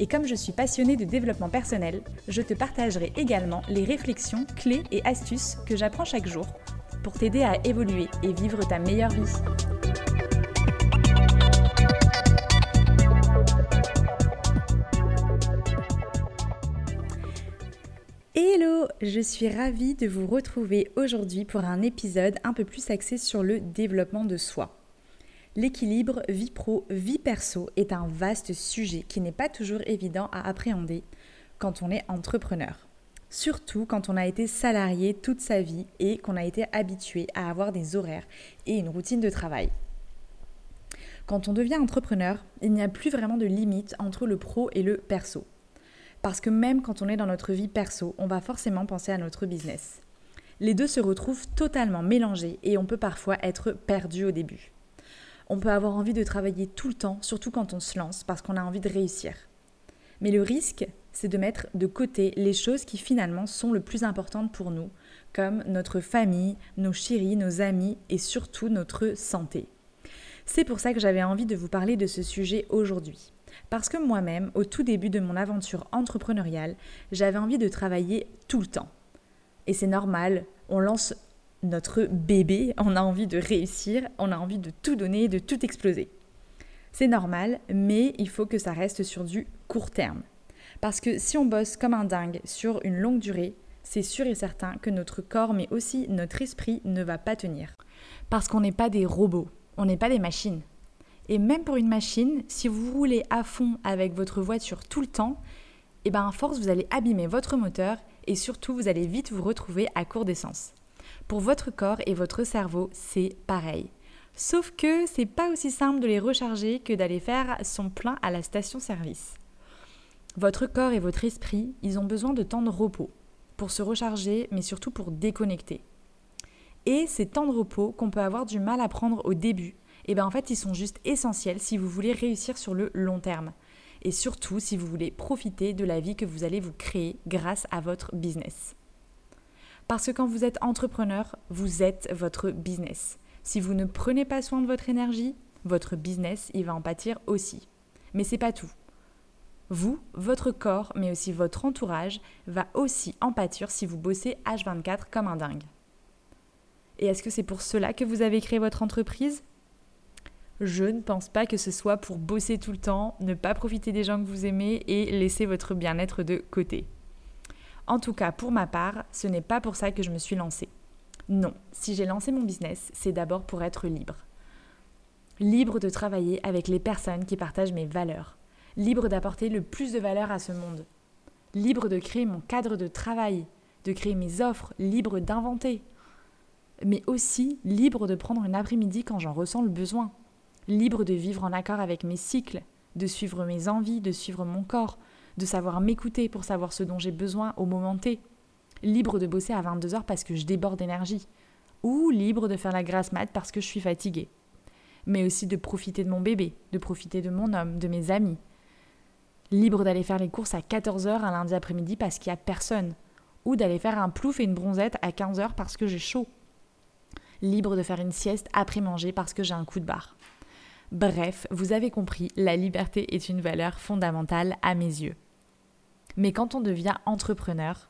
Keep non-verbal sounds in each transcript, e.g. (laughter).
Et comme je suis passionnée de développement personnel, je te partagerai également les réflexions, clés et astuces que j'apprends chaque jour pour t'aider à évoluer et vivre ta meilleure vie. Hello, je suis ravie de vous retrouver aujourd'hui pour un épisode un peu plus axé sur le développement de soi. L'équilibre vie pro, vie perso est un vaste sujet qui n'est pas toujours évident à appréhender quand on est entrepreneur. Surtout quand on a été salarié toute sa vie et qu'on a été habitué à avoir des horaires et une routine de travail. Quand on devient entrepreneur, il n'y a plus vraiment de limite entre le pro et le perso. Parce que même quand on est dans notre vie perso, on va forcément penser à notre business. Les deux se retrouvent totalement mélangés et on peut parfois être perdu au début. On peut avoir envie de travailler tout le temps, surtout quand on se lance, parce qu'on a envie de réussir. Mais le risque, c'est de mettre de côté les choses qui finalement sont le plus importantes pour nous, comme notre famille, nos chéris, nos amis et surtout notre santé. C'est pour ça que j'avais envie de vous parler de ce sujet aujourd'hui. Parce que moi-même, au tout début de mon aventure entrepreneuriale, j'avais envie de travailler tout le temps. Et c'est normal, on lance notre bébé, on a envie de réussir, on a envie de tout donner, de tout exploser. C'est normal, mais il faut que ça reste sur du court terme. Parce que si on bosse comme un dingue sur une longue durée, c'est sûr et certain que notre corps, mais aussi notre esprit, ne va pas tenir. Parce qu'on n'est pas des robots, on n'est pas des machines. Et même pour une machine, si vous roulez à fond avec votre voiture tout le temps, et eh ben à force vous allez abîmer votre moteur et surtout vous allez vite vous retrouver à court d'essence. Pour votre corps et votre cerveau, c'est pareil. Sauf que c'est pas aussi simple de les recharger que d'aller faire son plein à la station-service. Votre corps et votre esprit, ils ont besoin de temps de repos pour se recharger, mais surtout pour déconnecter. Et ces temps de repos qu'on peut avoir du mal à prendre au début, et eh bien en fait, ils sont juste essentiels si vous voulez réussir sur le long terme. Et surtout si vous voulez profiter de la vie que vous allez vous créer grâce à votre business. Parce que quand vous êtes entrepreneur, vous êtes votre business. Si vous ne prenez pas soin de votre énergie, votre business, il va en pâtir aussi. Mais c'est pas tout. Vous, votre corps, mais aussi votre entourage, va aussi en pâtir si vous bossez H24 comme un dingue. Et est-ce que c'est pour cela que vous avez créé votre entreprise? Je ne pense pas que ce soit pour bosser tout le temps, ne pas profiter des gens que vous aimez et laisser votre bien-être de côté. En tout cas, pour ma part, ce n'est pas pour ça que je me suis lancée. Non, si j'ai lancé mon business, c'est d'abord pour être libre. Libre de travailler avec les personnes qui partagent mes valeurs. Libre d'apporter le plus de valeur à ce monde. Libre de créer mon cadre de travail, de créer mes offres, libre d'inventer. Mais aussi libre de prendre une après-midi quand j'en ressens le besoin. Libre de vivre en accord avec mes cycles, de suivre mes envies, de suivre mon corps, de savoir m'écouter pour savoir ce dont j'ai besoin au moment T, libre de bosser à 22h parce que je déborde d'énergie, ou libre de faire la grasse mat parce que je suis fatiguée. Mais aussi de profiter de mon bébé, de profiter de mon homme, de mes amis. Libre d'aller faire les courses à 14h un lundi après-midi parce qu'il n'y a personne, ou d'aller faire un plouf et une bronzette à 15h parce que j'ai chaud. Libre de faire une sieste après manger parce que j'ai un coup de barre. Bref, vous avez compris, la liberté est une valeur fondamentale à mes yeux. Mais quand on devient entrepreneur,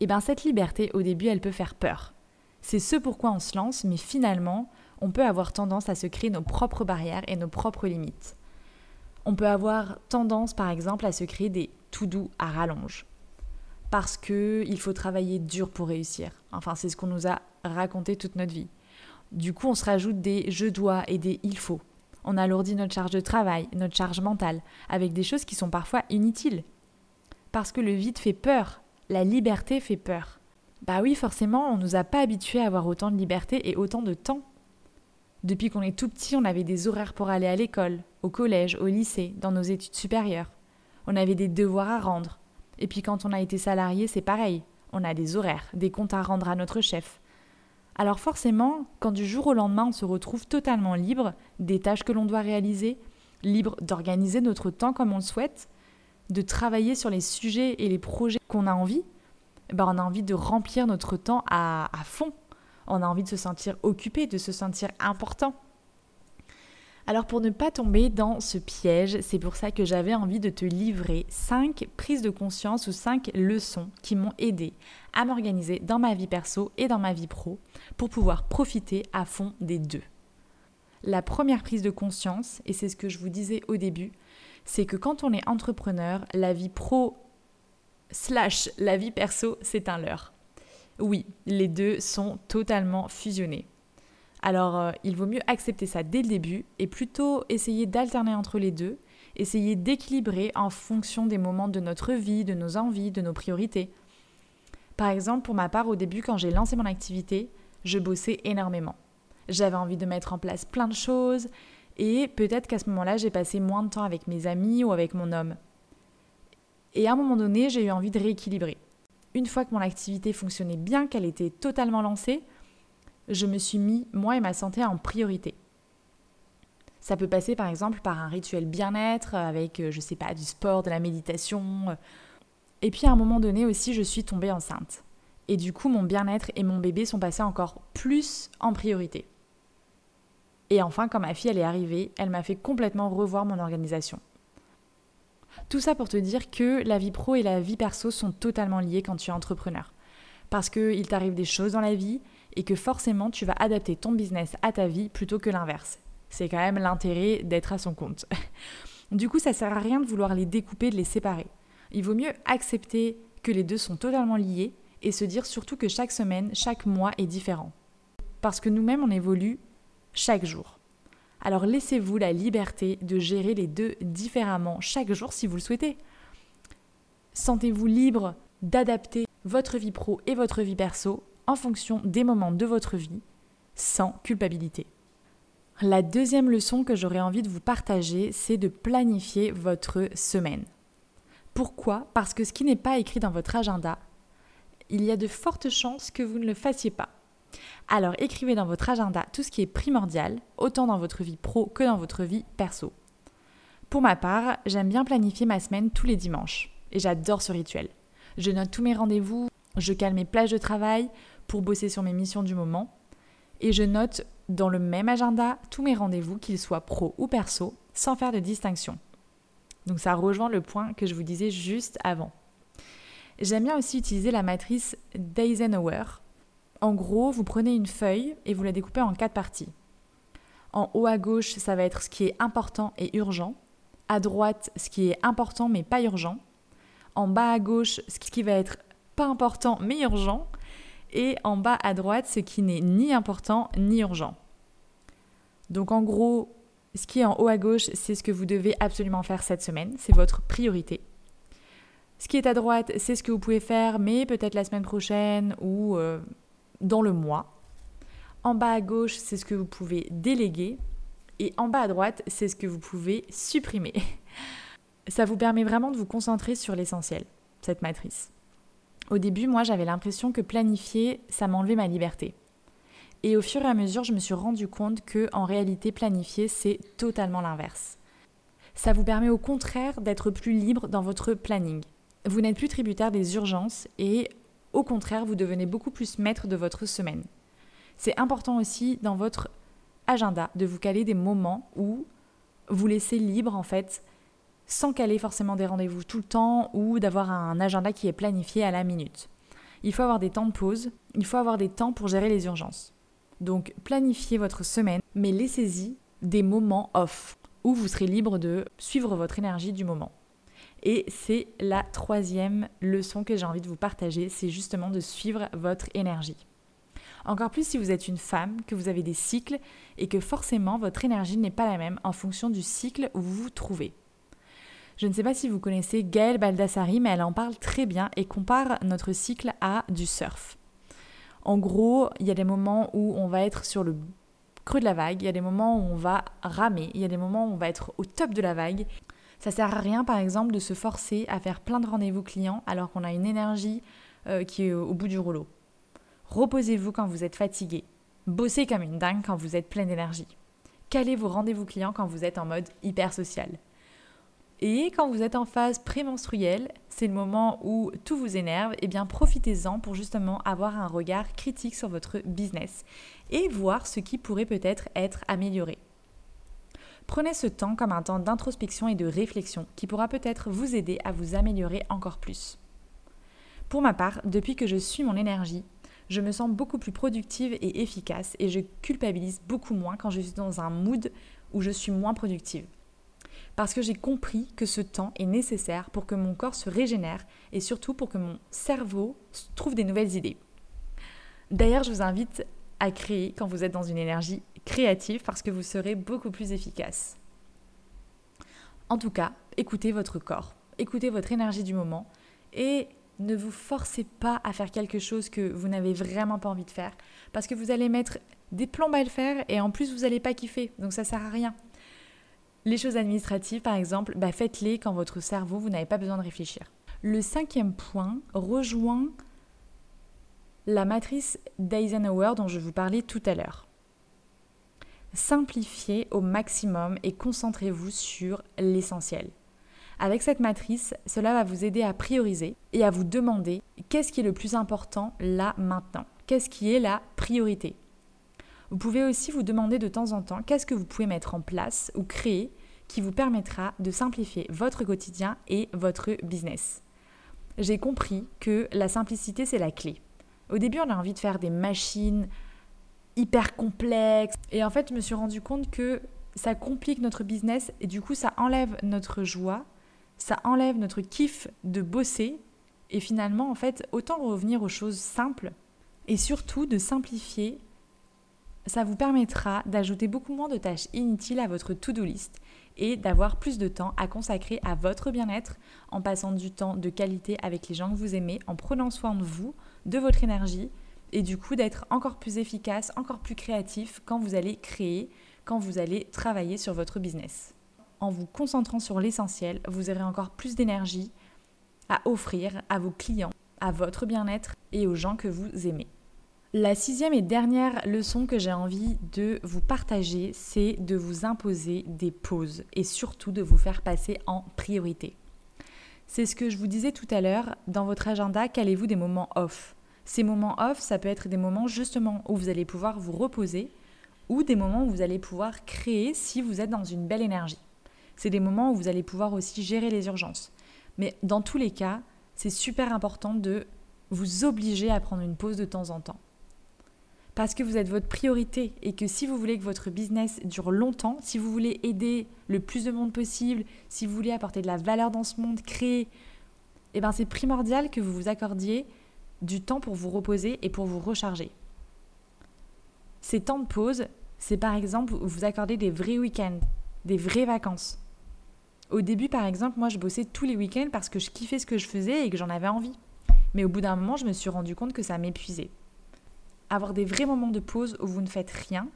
eh ben cette liberté au début elle peut faire peur. C'est ce pourquoi on se lance, mais finalement on peut avoir tendance à se créer nos propres barrières et nos propres limites. On peut avoir tendance par exemple à se créer des tout doux à rallonge. Parce qu'il faut travailler dur pour réussir. Enfin, c'est ce qu'on nous a raconté toute notre vie. Du coup, on se rajoute des je dois et des il faut. On alourdit notre charge de travail, notre charge mentale, avec des choses qui sont parfois inutiles parce que le vide fait peur, la liberté fait peur. Bah oui, forcément, on nous a pas habitués à avoir autant de liberté et autant de temps. Depuis qu'on est tout petit, on avait des horaires pour aller à l'école, au collège, au lycée, dans nos études supérieures. On avait des devoirs à rendre. Et puis quand on a été salarié, c'est pareil. On a des horaires, des comptes à rendre à notre chef. Alors forcément, quand du jour au lendemain on se retrouve totalement libre des tâches que l'on doit réaliser, libre d'organiser notre temps comme on le souhaite, de travailler sur les sujets et les projets qu'on a envie, ben on a envie de remplir notre temps à, à fond. On a envie de se sentir occupé, de se sentir important. Alors pour ne pas tomber dans ce piège, c'est pour ça que j'avais envie de te livrer 5 prises de conscience ou 5 leçons qui m'ont aidé à m'organiser dans ma vie perso et dans ma vie pro pour pouvoir profiter à fond des deux. La première prise de conscience, et c'est ce que je vous disais au début, c'est que quand on est entrepreneur, la vie pro slash la vie perso, c'est un leurre. Oui, les deux sont totalement fusionnés. Alors, euh, il vaut mieux accepter ça dès le début et plutôt essayer d'alterner entre les deux, essayer d'équilibrer en fonction des moments de notre vie, de nos envies, de nos priorités. Par exemple, pour ma part, au début, quand j'ai lancé mon activité, je bossais énormément. J'avais envie de mettre en place plein de choses et peut-être qu'à ce moment-là, j'ai passé moins de temps avec mes amis ou avec mon homme. Et à un moment donné, j'ai eu envie de rééquilibrer. Une fois que mon activité fonctionnait bien, qu'elle était totalement lancée, je me suis mis, moi et ma santé, en priorité. Ça peut passer par exemple par un rituel bien-être avec, euh, je sais pas, du sport, de la méditation. Et puis à un moment donné aussi, je suis tombée enceinte. Et du coup, mon bien-être et mon bébé sont passés encore plus en priorité. Et enfin, quand ma fille elle est arrivée, elle m'a fait complètement revoir mon organisation. Tout ça pour te dire que la vie pro et la vie perso sont totalement liées quand tu es entrepreneur. Parce qu'il t'arrive des choses dans la vie et que forcément tu vas adapter ton business à ta vie plutôt que l'inverse. C'est quand même l'intérêt d'être à son compte. (laughs) du coup, ça sert à rien de vouloir les découper, de les séparer. Il vaut mieux accepter que les deux sont totalement liés et se dire surtout que chaque semaine, chaque mois est différent. Parce que nous-mêmes, on évolue chaque jour. Alors laissez-vous la liberté de gérer les deux différemment chaque jour si vous le souhaitez. Sentez-vous libre d'adapter votre vie pro et votre vie perso en fonction des moments de votre vie, sans culpabilité. La deuxième leçon que j'aurais envie de vous partager, c'est de planifier votre semaine. Pourquoi? Parce que ce qui n'est pas écrit dans votre agenda, il y a de fortes chances que vous ne le fassiez pas. Alors écrivez dans votre agenda tout ce qui est primordial, autant dans votre vie pro que dans votre vie perso. Pour ma part, j'aime bien planifier ma semaine tous les dimanches, et j'adore ce rituel. Je note tous mes rendez-vous, je cale mes plages de travail, pour bosser sur mes missions du moment. Et je note dans le même agenda tous mes rendez-vous, qu'ils soient pro ou perso, sans faire de distinction. Donc ça rejoint le point que je vous disais juste avant. J'aime bien aussi utiliser la matrice d'Eisenhower. En gros, vous prenez une feuille et vous la découpez en quatre parties. En haut à gauche, ça va être ce qui est important et urgent. À droite, ce qui est important mais pas urgent. En bas à gauche, ce qui va être pas important mais urgent et en bas à droite ce qui n'est ni important ni urgent. Donc en gros, ce qui est en haut à gauche, c'est ce que vous devez absolument faire cette semaine, c'est votre priorité. Ce qui est à droite, c'est ce que vous pouvez faire, mais peut-être la semaine prochaine ou euh, dans le mois. En bas à gauche, c'est ce que vous pouvez déléguer. Et en bas à droite, c'est ce que vous pouvez supprimer. Ça vous permet vraiment de vous concentrer sur l'essentiel, cette matrice. Au début, moi, j'avais l'impression que planifier, ça m'enlevait ma liberté. Et au fur et à mesure, je me suis rendu compte que, en réalité, planifier, c'est totalement l'inverse. Ça vous permet au contraire d'être plus libre dans votre planning. Vous n'êtes plus tributaire des urgences et, au contraire, vous devenez beaucoup plus maître de votre semaine. C'est important aussi dans votre agenda de vous caler des moments où vous laissez libre en fait sans caler forcément des rendez-vous tout le temps ou d'avoir un agenda qui est planifié à la minute. Il faut avoir des temps de pause, il faut avoir des temps pour gérer les urgences. Donc planifiez votre semaine, mais laissez-y des moments off où vous serez libre de suivre votre énergie du moment. Et c'est la troisième leçon que j'ai envie de vous partager, c'est justement de suivre votre énergie. Encore plus si vous êtes une femme, que vous avez des cycles et que forcément votre énergie n'est pas la même en fonction du cycle où vous vous trouvez. Je ne sais pas si vous connaissez Gaëlle Baldassari, mais elle en parle très bien et compare notre cycle à du surf. En gros, il y a des moments où on va être sur le creux de la vague, il y a des moments où on va ramer, il y a des moments où on va être au top de la vague, Ça sert à rien, par exemple, de se forcer à faire plein de rendez-vous clients alors qu'on a une énergie euh, qui est au bout du rouleau. Reposez-vous quand vous êtes fatigué. Bossez comme une dingue quand vous êtes plein d'énergie. Calez vos rendez-vous clients quand vous êtes en mode hyper social. Et quand vous êtes en phase prémenstruelle, c'est le moment où tout vous énerve, eh bien profitez-en pour justement avoir un regard critique sur votre business et voir ce qui pourrait peut-être être amélioré. Prenez ce temps comme un temps d'introspection et de réflexion qui pourra peut-être vous aider à vous améliorer encore plus. Pour ma part, depuis que je suis mon énergie, je me sens beaucoup plus productive et efficace et je culpabilise beaucoup moins quand je suis dans un mood où je suis moins productive. Parce que j'ai compris que ce temps est nécessaire pour que mon corps se régénère et surtout pour que mon cerveau trouve des nouvelles idées. D'ailleurs, je vous invite à créer quand vous êtes dans une énergie créative parce que vous serez beaucoup plus efficace. En tout cas, écoutez votre corps, écoutez votre énergie du moment et ne vous forcez pas à faire quelque chose que vous n'avez vraiment pas envie de faire parce que vous allez mettre des plombes à le faire et en plus vous n'allez pas kiffer, donc ça sert à rien. Les choses administratives, par exemple, bah faites-les quand votre cerveau, vous n'avez pas besoin de réfléchir. Le cinquième point rejoint la matrice d'Eisenhower dont je vous parlais tout à l'heure. Simplifiez au maximum et concentrez-vous sur l'essentiel. Avec cette matrice, cela va vous aider à prioriser et à vous demander qu'est-ce qui est le plus important là maintenant, qu'est-ce qui est la priorité? Vous pouvez aussi vous demander de temps en temps qu'est-ce que vous pouvez mettre en place ou créer qui vous permettra de simplifier votre quotidien et votre business. J'ai compris que la simplicité, c'est la clé. Au début, on a envie de faire des machines hyper complexes. Et en fait, je me suis rendu compte que ça complique notre business et du coup, ça enlève notre joie ça enlève notre kiff de bosser et finalement, en fait, autant revenir aux choses simples et surtout de simplifier. Ça vous permettra d'ajouter beaucoup moins de tâches inutiles à votre to-do list et d'avoir plus de temps à consacrer à votre bien-être en passant du temps de qualité avec les gens que vous aimez, en prenant soin de vous, de votre énergie et du coup d'être encore plus efficace, encore plus créatif quand vous allez créer, quand vous allez travailler sur votre business en vous concentrant sur l'essentiel, vous aurez encore plus d'énergie à offrir à vos clients, à votre bien-être et aux gens que vous aimez. La sixième et dernière leçon que j'ai envie de vous partager, c'est de vous imposer des pauses et surtout de vous faire passer en priorité. C'est ce que je vous disais tout à l'heure, dans votre agenda, calez-vous des moments off? Ces moments off, ça peut être des moments justement où vous allez pouvoir vous reposer ou des moments où vous allez pouvoir créer si vous êtes dans une belle énergie. C'est des moments où vous allez pouvoir aussi gérer les urgences. Mais dans tous les cas, c'est super important de vous obliger à prendre une pause de temps en temps. Parce que vous êtes votre priorité et que si vous voulez que votre business dure longtemps, si vous voulez aider le plus de monde possible, si vous voulez apporter de la valeur dans ce monde, créer, eh ben c'est primordial que vous vous accordiez du temps pour vous reposer et pour vous recharger. Ces temps de pause, c'est par exemple vous accorder des vrais week-ends, des vraies vacances. Au début, par exemple, moi, je bossais tous les week-ends parce que je kiffais ce que je faisais et que j'en avais envie. Mais au bout d'un moment, je me suis rendu compte que ça m'épuisait. Avoir des vrais moments de pause où vous ne faites rien,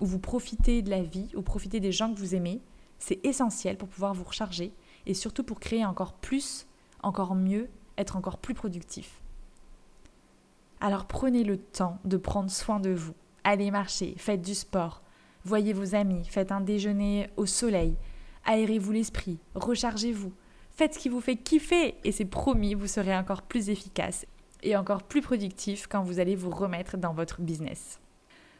où vous profitez de la vie, où vous profitez des gens que vous aimez, c'est essentiel pour pouvoir vous recharger et surtout pour créer encore plus, encore mieux, être encore plus productif. Alors prenez le temps de prendre soin de vous. Allez marcher, faites du sport, voyez vos amis, faites un déjeuner au soleil, aérez-vous l'esprit, rechargez-vous, faites ce qui vous fait kiffer et c'est promis, vous serez encore plus efficace et encore plus productif quand vous allez vous remettre dans votre business.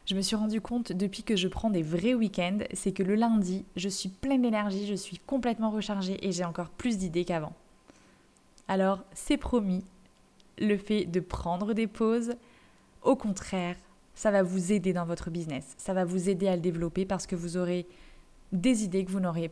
Je me suis rendu compte depuis que je prends des vrais week-ends, c'est que le lundi, je suis pleine d'énergie, je suis complètement rechargée et j'ai encore plus d'idées qu'avant. Alors, c'est promis, le fait de prendre des pauses, au contraire, ça va vous aider dans votre business, ça va vous aider à le développer parce que vous aurez des idées que vous n'auriez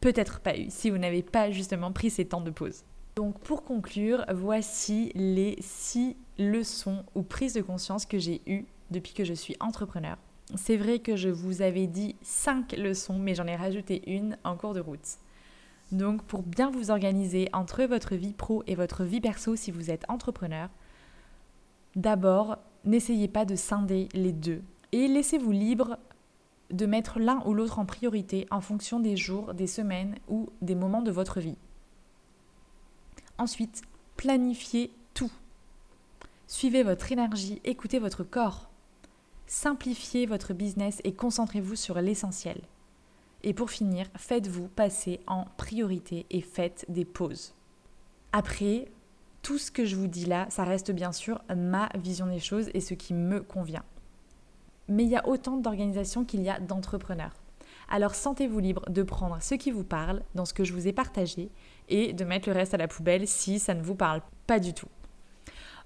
peut-être pas eu si vous n'avez pas justement pris ces temps de pause. Donc pour conclure, voici les six leçons ou prises de conscience que j'ai eues depuis que je suis entrepreneur. C'est vrai que je vous avais dit cinq leçons, mais j'en ai rajouté une en cours de route. Donc pour bien vous organiser entre votre vie pro et votre vie perso si vous êtes entrepreneur, d'abord, n'essayez pas de scinder les deux et laissez-vous libre de mettre l'un ou l'autre en priorité en fonction des jours, des semaines ou des moments de votre vie. Ensuite, planifiez tout. Suivez votre énergie, écoutez votre corps. Simplifiez votre business et concentrez-vous sur l'essentiel. Et pour finir, faites-vous passer en priorité et faites des pauses. Après, tout ce que je vous dis là, ça reste bien sûr ma vision des choses et ce qui me convient. Mais il y a autant d'organisations qu'il y a d'entrepreneurs. Alors sentez-vous libre de prendre ce qui vous parle dans ce que je vous ai partagé et de mettre le reste à la poubelle si ça ne vous parle pas du tout.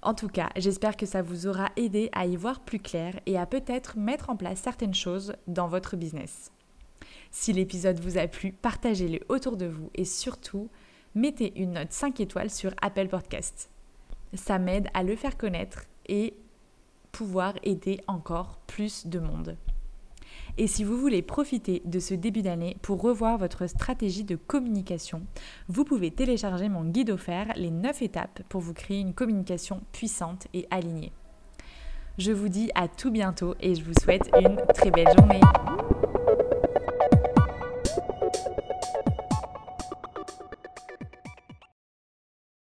En tout cas, j'espère que ça vous aura aidé à y voir plus clair et à peut-être mettre en place certaines choses dans votre business. Si l'épisode vous a plu, partagez-le autour de vous et surtout, mettez une note 5 étoiles sur Apple Podcast. Ça m'aide à le faire connaître et pouvoir aider encore plus de monde. Et si vous voulez profiter de ce début d'année pour revoir votre stratégie de communication, vous pouvez télécharger mon guide offert, les 9 étapes pour vous créer une communication puissante et alignée. Je vous dis à tout bientôt et je vous souhaite une très belle journée.